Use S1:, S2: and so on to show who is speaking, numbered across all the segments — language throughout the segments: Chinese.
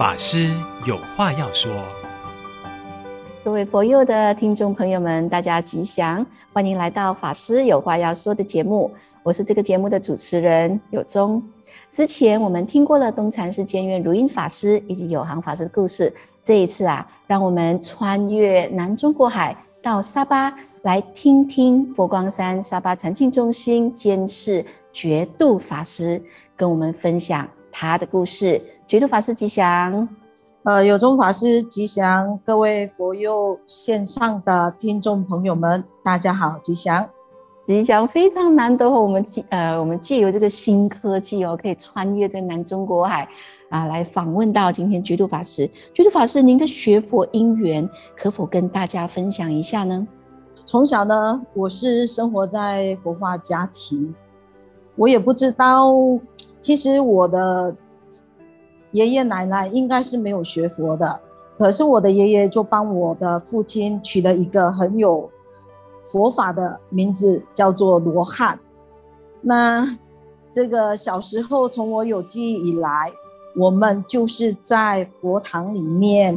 S1: 法师有话要说，
S2: 各位佛佑的听众朋友们，大家吉祥，欢迎来到法师有话要说的节目。我是这个节目的主持人有宗。之前我们听过了东禅寺监院如音法师以及有行法师的故事，这一次啊，让我们穿越南中国海到沙巴，来听听佛光山沙巴禅净中心监事觉度法师跟我们分享他的故事。觉度法师吉祥，
S3: 呃，有中法师吉祥，各位佛佑线上的听众朋友们，大家好，吉祥，
S2: 吉祥，非常难得，我们借呃，我们借由这个新科技哦，可以穿越这南中国海啊，来访问到今天觉度法师。觉度法师，您的学佛因缘可否跟大家分享一下呢？
S3: 从小呢，我是生活在佛化家庭，我也不知道，其实我的。爷爷奶奶应该是没有学佛的，可是我的爷爷就帮我的父亲取了一个很有佛法的名字，叫做罗汉。那这个小时候从我有记忆以来，我们就是在佛堂里面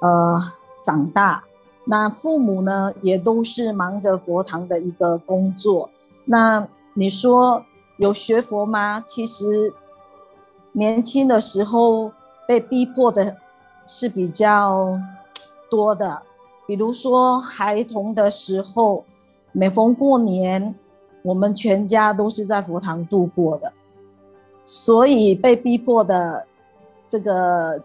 S3: 呃长大。那父母呢也都是忙着佛堂的一个工作。那你说有学佛吗？其实。年轻的时候被逼迫的是比较多的，比如说孩童的时候，每逢过年，我们全家都是在佛堂度过的，所以被逼迫的这个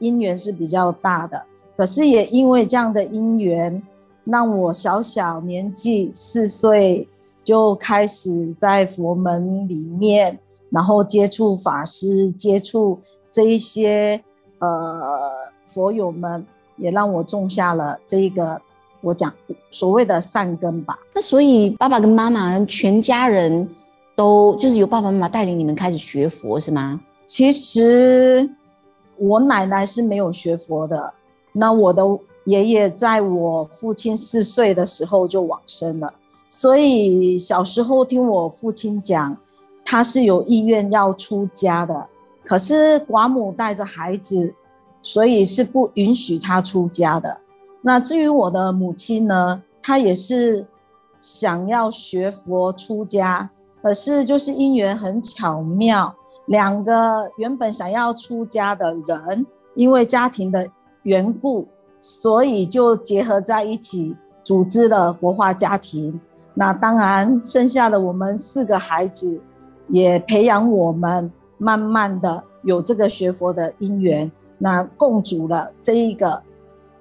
S3: 因缘是比较大的。可是也因为这样的因缘，让我小小年纪四岁就开始在佛门里面。然后接触法师，接触这一些呃佛友们，也让我种下了这一个我讲所谓的善根吧。
S2: 那所以爸爸跟妈妈全家人都就是由爸爸妈妈带领你们开始学佛是吗？
S3: 其实我奶奶是没有学佛的，那我的爷爷在我父亲四岁的时候就往生了，所以小时候听我父亲讲。他是有意愿要出家的，可是寡母带着孩子，所以是不允许他出家的。那至于我的母亲呢，她也是想要学佛出家，可是就是因缘很巧妙，两个原本想要出家的人，因为家庭的缘故，所以就结合在一起，组织了国画家庭。那当然，剩下的我们四个孩子。也培养我们，慢慢的有这个学佛的因缘，那共组了这一个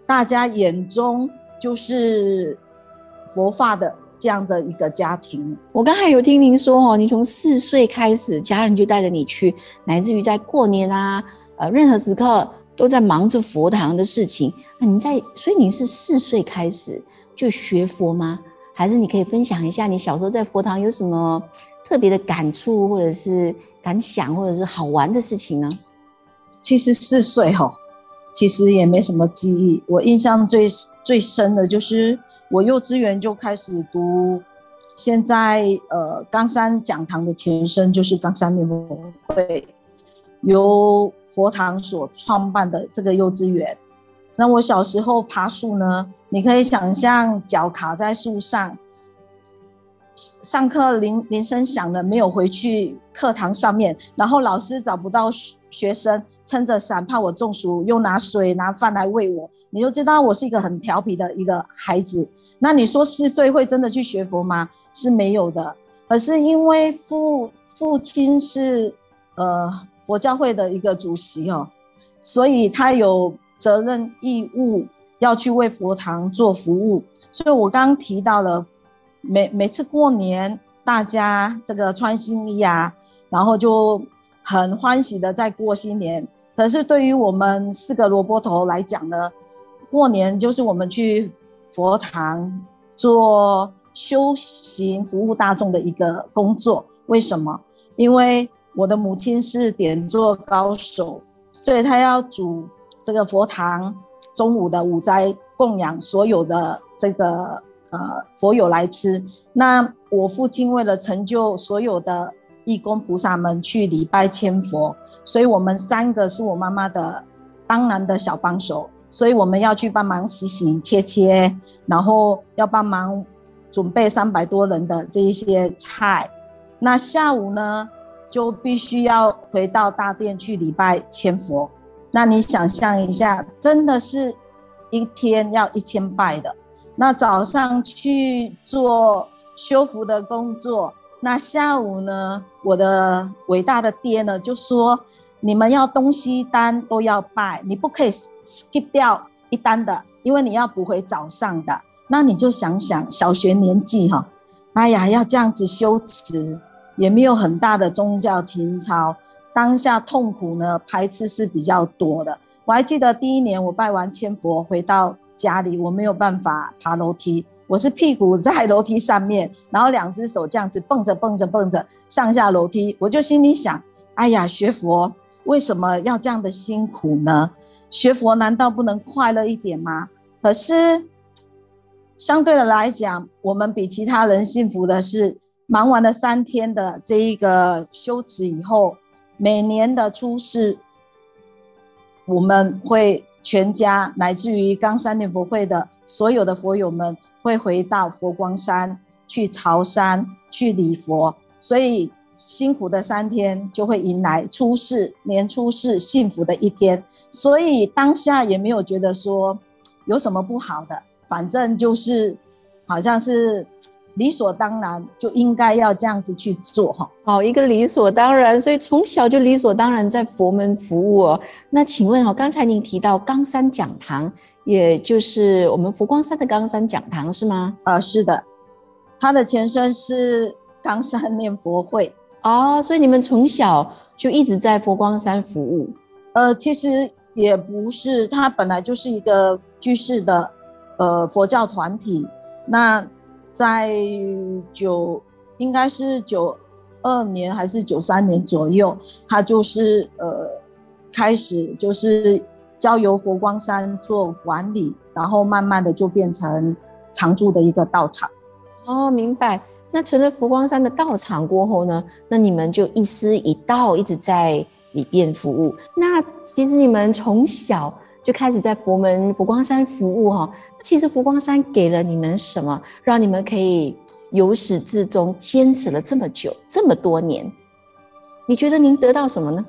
S3: 大家眼中就是佛法的这样的一个家庭。
S2: 我刚才有听您说哦，你从四岁开始，家人就带着你去，乃至于在过年啊，呃，任何时刻都在忙着佛堂的事情。那你在，所以你是四岁开始就学佛吗？还是你可以分享一下你小时候在佛堂有什么特别的感触，或者是感想，或者是好玩的事情呢？
S3: 其实四岁哈，其实也没什么记忆。我印象最最深的就是我幼稚园就开始读，现在呃冈山讲堂的前身就是冈山念佛会，由佛堂所创办的这个幼稚园。那我小时候爬树呢，你可以想象脚卡在树上，上课铃铃声响了，没有回去课堂上面，然后老师找不到学生，撑着伞怕我中暑，又拿水拿饭来喂我，你就知道我是一个很调皮的一个孩子。那你说四岁会真的去学佛吗？是没有的，可是因为父父亲是呃佛教会的一个主席哦，所以他有。责任义务要去为佛堂做服务，所以我刚刚提到了每每次过年，大家这个穿新衣啊，然后就很欢喜的在过新年。可是对于我们四个萝卜头来讲呢，过年就是我们去佛堂做修行服务大众的一个工作。为什么？因为我的母亲是点做高手，所以她要煮。这个佛堂中午的午斋供养所有的这个呃佛友来吃。那我父亲为了成就所有的义工菩萨们去礼拜千佛，所以我们三个是我妈妈的当然的小帮手，所以我们要去帮忙洗洗切切，然后要帮忙准备三百多人的这一些菜。那下午呢，就必须要回到大殿去礼拜千佛。那你想象一下，真的是一天要一千拜的。那早上去做修复的工作，那下午呢，我的伟大的爹呢就说，你们要东西单都要拜，你不可以 skip 掉一单的，因为你要补回早上的。那你就想想小学年纪哈，哎呀，要这样子修持，也没有很大的宗教情操。当下痛苦呢，排斥是比较多的。我还记得第一年我拜完千佛回到家里，我没有办法爬楼梯，我是屁股在楼梯上面，然后两只手这样子蹦着蹦着蹦着上下楼梯。我就心里想：哎呀，学佛为什么要这样的辛苦呢？学佛难道不能快乐一点吗？可是相对的来讲，我们比其他人幸福的是，忙完了三天的这一个修持以后。每年的初四，我们会全家乃至于冈山念佛会的所有的佛友们会回到佛光山去朝山去礼佛，所以幸福的三天就会迎来初四，年初四幸福的一天。所以当下也没有觉得说有什么不好的，反正就是好像是。理所当然就应该要这样子去做哈，
S2: 好一个理所当然，所以从小就理所当然在佛门服务哦。那请问哦，刚才您提到冈山讲堂，也就是我们佛光山的冈山讲堂是吗？
S3: 呃，是的，它的前身是冈山念佛会
S2: 哦，所以你们从小就一直在佛光山服务？
S3: 呃，其实也不是，它本来就是一个居士的呃佛教团体，那。在九应该是九二年还是九三年左右，他就是呃开始就是交由佛光山做管理，然后慢慢的就变成常住的一个道场。
S2: 哦，明白。那成了佛光山的道场过后呢，那你们就一师一道一直在里边服务。那其实你们从小。就开始在佛门佛光山服务哈，其实佛光山给了你们什么，让你们可以由始至终坚持了这么久这么多年？你觉得您得到什么呢？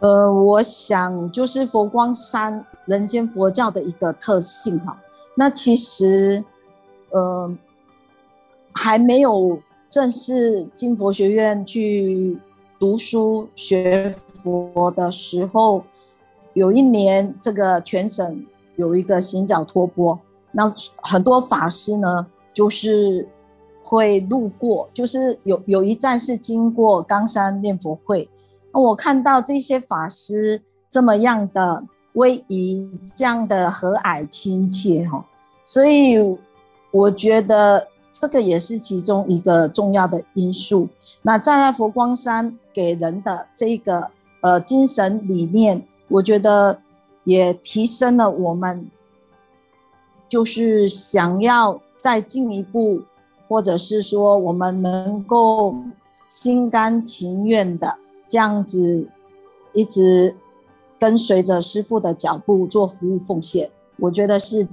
S3: 呃，我想就是佛光山人间佛教的一个特性哈。那其实，呃，还没有正式进佛学院去读书学佛的时候。有一年，这个全省有一个行脚托钵，那很多法师呢，就是会路过，就是有有一站是经过冈山念佛会，那我看到这些法师这么样的威仪，这样的和蔼亲切哈，所以我觉得这个也是其中一个重要的因素。那在佛光山给人的这个呃精神理念。我觉得也提升了我们，就是想要再进一步，或者是说我们能够心甘情愿的这样子一直跟随着师父的脚步做服务奉献。我觉得是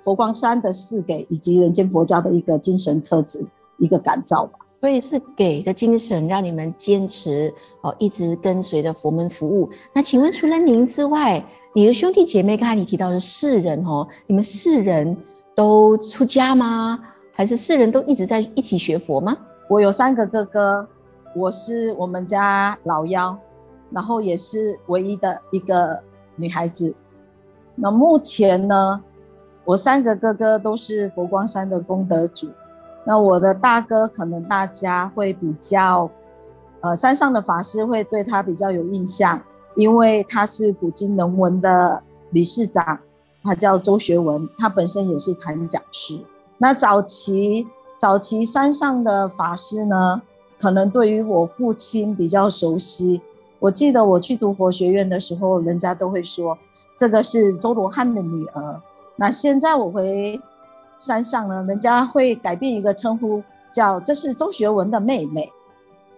S3: 佛光山的四给以及人间佛教的一个精神特质，一个感召吧。
S2: 所以是给的精神，让你们坚持哦，一直跟随着佛门服务。那请问，除了您之外，你的兄弟姐妹，刚才你提到是四人哦，你们四人都出家吗？还是四人都一直在一起学佛吗？
S3: 我有三个哥哥，我是我们家老幺，然后也是唯一的一个女孩子。那目前呢，我三个哥哥都是佛光山的功德主。那我的大哥可能大家会比较，呃，山上的法师会对他比较有印象，因为他是古今人文的理事长，他叫周学文，他本身也是檀讲师。那早期早期山上的法师呢，可能对于我父亲比较熟悉。我记得我去读佛学院的时候，人家都会说这个是周罗汉的女儿。那现在我回。山上呢，人家会改变一个称呼，叫这是周学文的妹妹，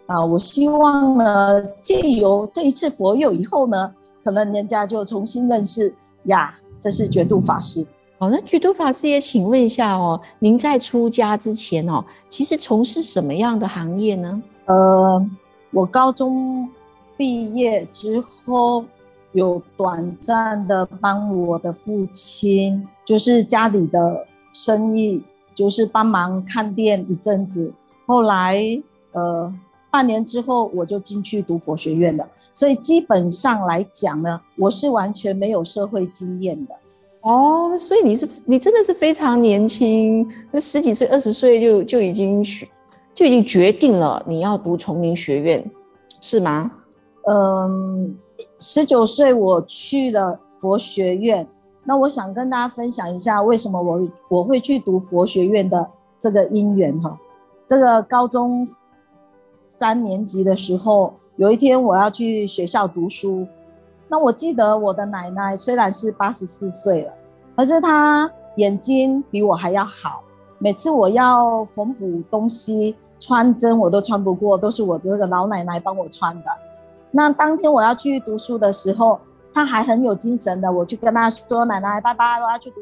S3: 啊，我希望呢，借由这一次佛友以后呢，可能人家就重新认识呀，这是觉度法师。
S2: 好，那觉度法师也请问一下哦，您在出家之前哦，其实从事什么样的行业呢？
S3: 呃，我高中毕业之后，有短暂的帮我的父亲，就是家里的生意，就是帮忙看店一阵子。后来，呃，半年之后我就进去读佛学院了。所以基本上来讲呢，我是完全没有社会经验的。
S2: 哦，所以你是你真的是非常年轻，那十几岁、二十岁就就已经学，就已经决定了你要读丛林学院，是吗？
S3: 嗯。十九岁我去了佛学院，那我想跟大家分享一下为什么我我会去读佛学院的这个因缘哈。这个高中三年级的时候，有一天我要去学校读书，那我记得我的奶奶虽然是八十四岁了，可是她眼睛比我还要好，每次我要缝补东西、穿针我都穿不过，都是我这个老奶奶帮我穿的。那当天我要去读书的时候，他还很有精神的，我去跟他说：“奶奶，拜拜，我要去读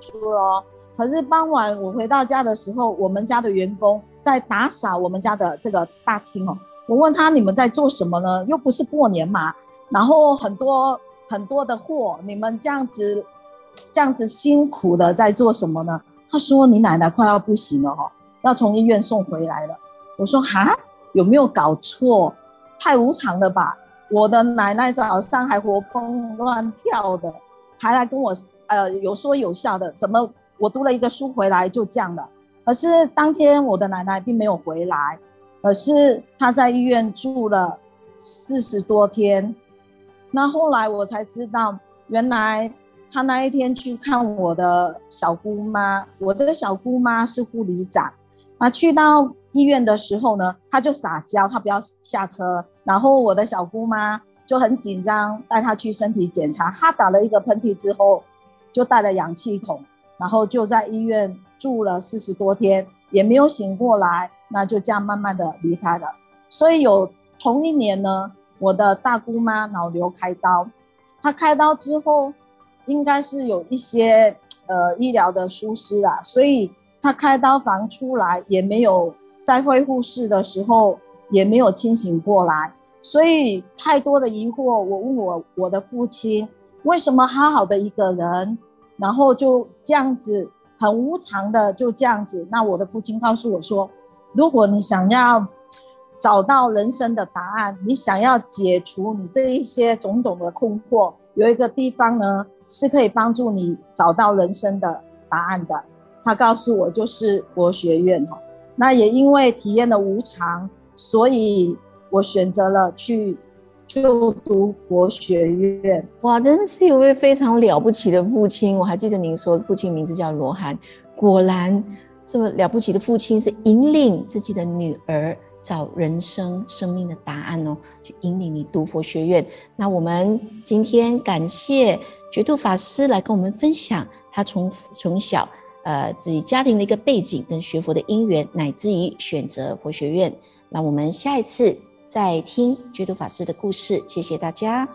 S3: 书了。”可是傍晚我回到家的时候，我们家的员工在打扫我们家的这个大厅哦。我问他：“你们在做什么呢？又不是过年嘛。”然后很多很多的货，你们这样子这样子辛苦的在做什么呢？他说：“你奶奶快要不行了哈，要从医院送回来了。”我说：“哈，有没有搞错？”太无常了吧！我的奶奶早上还活蹦乱跳的，还来跟我呃有说有笑的，怎么我读了一个书回来就这样了？可是当天我的奶奶并没有回来，而是她在医院住了四十多天。那后来我才知道，原来她那一天去看我的小姑妈，我的小姑妈是护理长，那去到医院的时候呢，她就撒娇，她不要下车。然后我的小姑妈就很紧张，带她去身体检查。她打了一个喷嚏之后，就带了氧气筒，然后就在医院住了四十多天，也没有醒过来。那就这样慢慢的离开了。所以有同一年呢，我的大姑妈脑瘤开刀，她开刀之后，应该是有一些呃医疗的疏失啦，所以她开刀房出来也没有在恢复室的时候。也没有清醒过来，所以太多的疑惑。我问我我的父亲，为什么好好的一个人，然后就这样子很无常的就这样子？那我的父亲告诉我说，如果你想要找到人生的答案，你想要解除你这一些种种的困惑，有一个地方呢是可以帮助你找到人生的答案的。他告诉我就是佛学院哈。那也因为体验了无常。所以我选择了去就读佛学院。
S2: 哇，真的是一位非常了不起的父亲。我还记得您说父亲名字叫罗汉，果然这么了不起的父亲是引领自己的女儿找人生生命的答案哦，去引领你读佛学院。那我们今天感谢觉度法师来跟我们分享他从从小呃自己家庭的一个背景跟学佛的因缘，乃至于选择佛学院。那我们下一次再听觉度法师的故事，谢谢大家。